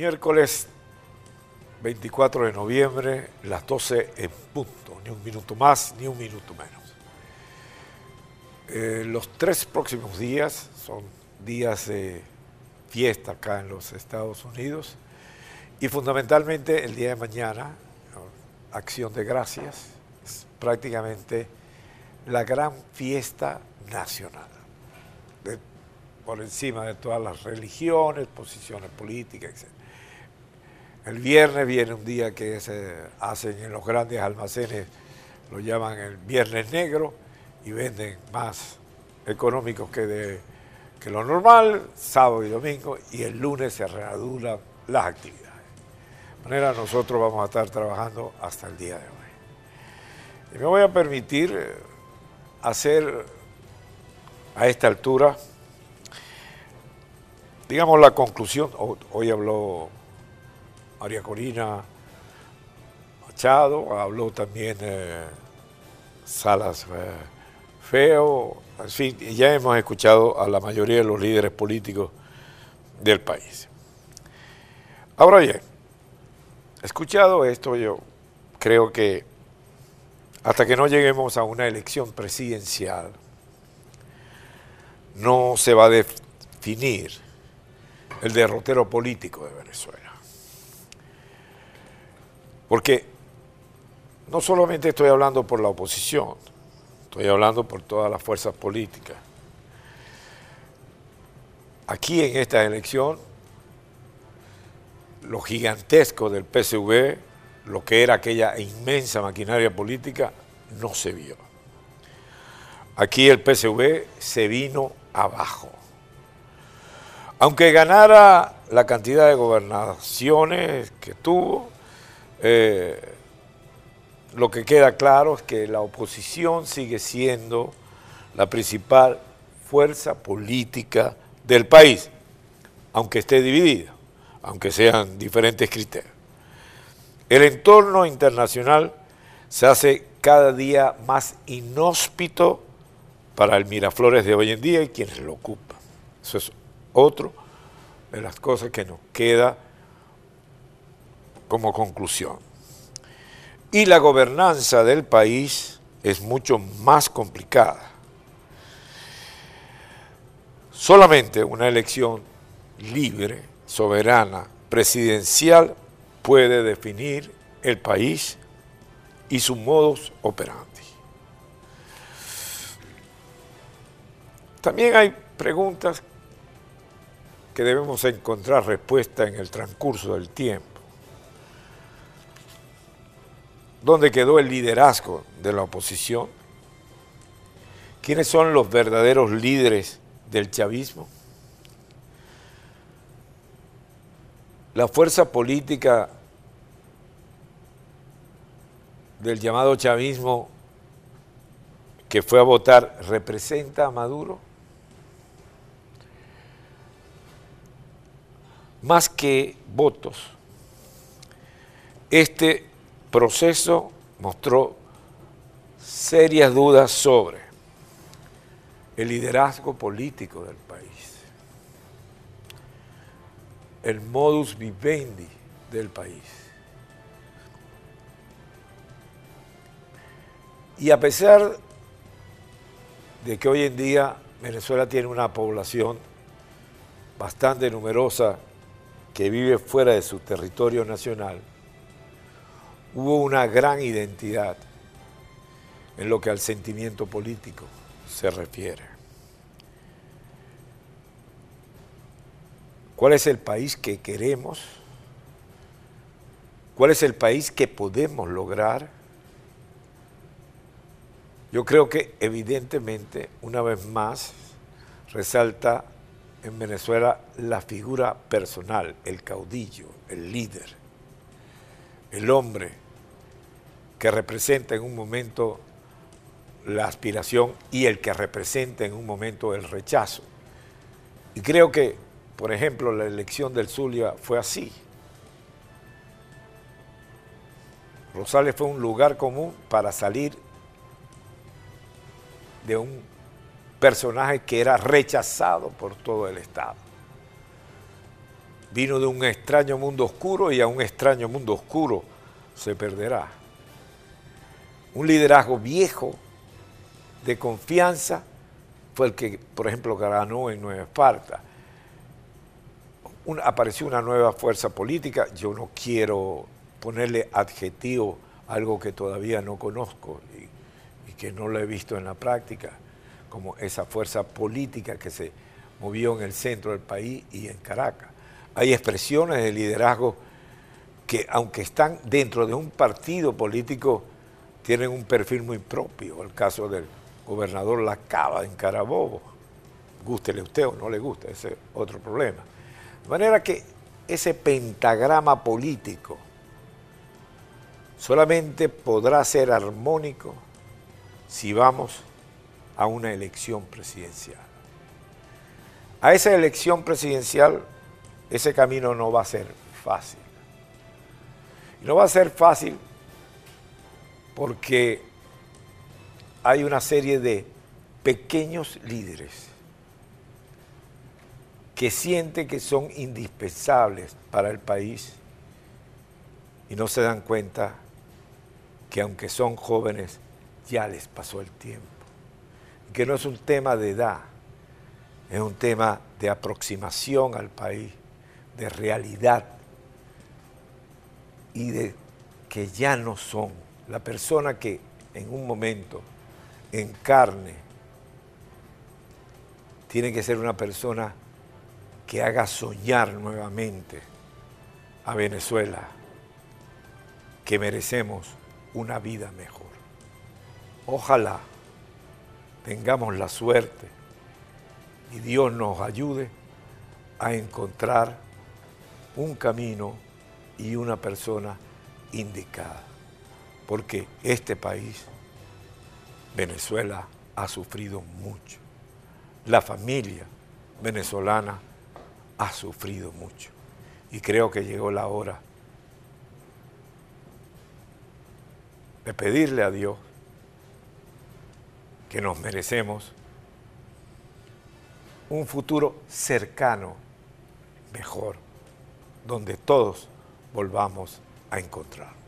Miércoles 24 de noviembre, las 12 en punto, ni un minuto más, ni un minuto menos. Eh, los tres próximos días son días de fiesta acá en los Estados Unidos y fundamentalmente el día de mañana, Acción de Gracias, es prácticamente la gran fiesta nacional, por encima de todas las religiones, posiciones políticas, etc. El viernes viene un día que se hacen en los grandes almacenes, lo llaman el Viernes Negro, y venden más económicos que, de, que lo normal, sábado y domingo, y el lunes se reanudan las actividades. De manera nosotros vamos a estar trabajando hasta el día de hoy. Y me voy a permitir eh, hacer a esta altura, digamos, la conclusión. Hoy habló María Corina Machado, habló también eh, Salas eh, Feo, en fin, ya hemos escuchado a la mayoría de los líderes políticos del país. Ahora bien, escuchado esto, yo creo que hasta que no lleguemos a una elección presidencial, no se va a definir el derrotero político de Venezuela. Porque no solamente estoy hablando por la oposición, estoy hablando por todas las fuerzas políticas. Aquí en esta elección, lo gigantesco del PSV, lo que era aquella inmensa maquinaria política, no se vio. Aquí el PSV se vino abajo. Aunque ganara la cantidad de gobernaciones que tuvo, eh, lo que queda claro es que la oposición sigue siendo la principal fuerza política del país, aunque esté dividida, aunque sean diferentes criterios. El entorno internacional se hace cada día más inhóspito para el Miraflores de hoy en día y quienes lo ocupan. Eso es otro de las cosas que nos queda como conclusión. Y la gobernanza del país es mucho más complicada. Solamente una elección libre, soberana, presidencial puede definir el país y sus modos operandi. También hay preguntas que debemos encontrar respuesta en el transcurso del tiempo. ¿Dónde quedó el liderazgo de la oposición? ¿Quiénes son los verdaderos líderes del chavismo? La fuerza política del llamado chavismo que fue a votar representa a Maduro? Más que votos, este proceso mostró serias dudas sobre el liderazgo político del país, el modus vivendi del país. Y a pesar de que hoy en día Venezuela tiene una población bastante numerosa que vive fuera de su territorio nacional, hubo una gran identidad en lo que al sentimiento político se refiere. ¿Cuál es el país que queremos? ¿Cuál es el país que podemos lograr? Yo creo que evidentemente, una vez más, resalta en Venezuela la figura personal, el caudillo, el líder, el hombre que representa en un momento la aspiración y el que representa en un momento el rechazo. Y creo que, por ejemplo, la elección del Zulia fue así. Rosales fue un lugar común para salir de un personaje que era rechazado por todo el Estado. vino de un extraño mundo oscuro y a un extraño mundo oscuro se perderá. Un liderazgo viejo, de confianza, fue el que, por ejemplo, ganó en Nueva Esparta. apareció una nueva fuerza política, yo no quiero ponerle adjetivo a algo que todavía no conozco y, y que no lo he visto en la práctica, como esa fuerza política que se movió en el centro del país y en Caracas. Hay expresiones de liderazgo que, aunque están dentro de un partido político, tienen un perfil muy propio. El caso del gobernador Lacaba en Carabobo. Gústele usted o no le guste, ese es otro problema. De manera que ese pentagrama político solamente podrá ser armónico si vamos a una elección presidencial. A esa elección presidencial, ese camino no va a ser fácil. No va a ser fácil porque hay una serie de pequeños líderes que sienten que son indispensables para el país y no se dan cuenta que aunque son jóvenes, ya les pasó el tiempo. Que no es un tema de edad, es un tema de aproximación al país, de realidad y de que ya no son la persona que en un momento en carne, tiene que ser una persona que haga soñar nuevamente a Venezuela, que merecemos una vida mejor. Ojalá tengamos la suerte y Dios nos ayude a encontrar un camino y una persona indicada, porque este país Venezuela ha sufrido mucho. La familia venezolana ha sufrido mucho. Y creo que llegó la hora de pedirle a Dios que nos merecemos un futuro cercano, mejor, donde todos volvamos a encontrar.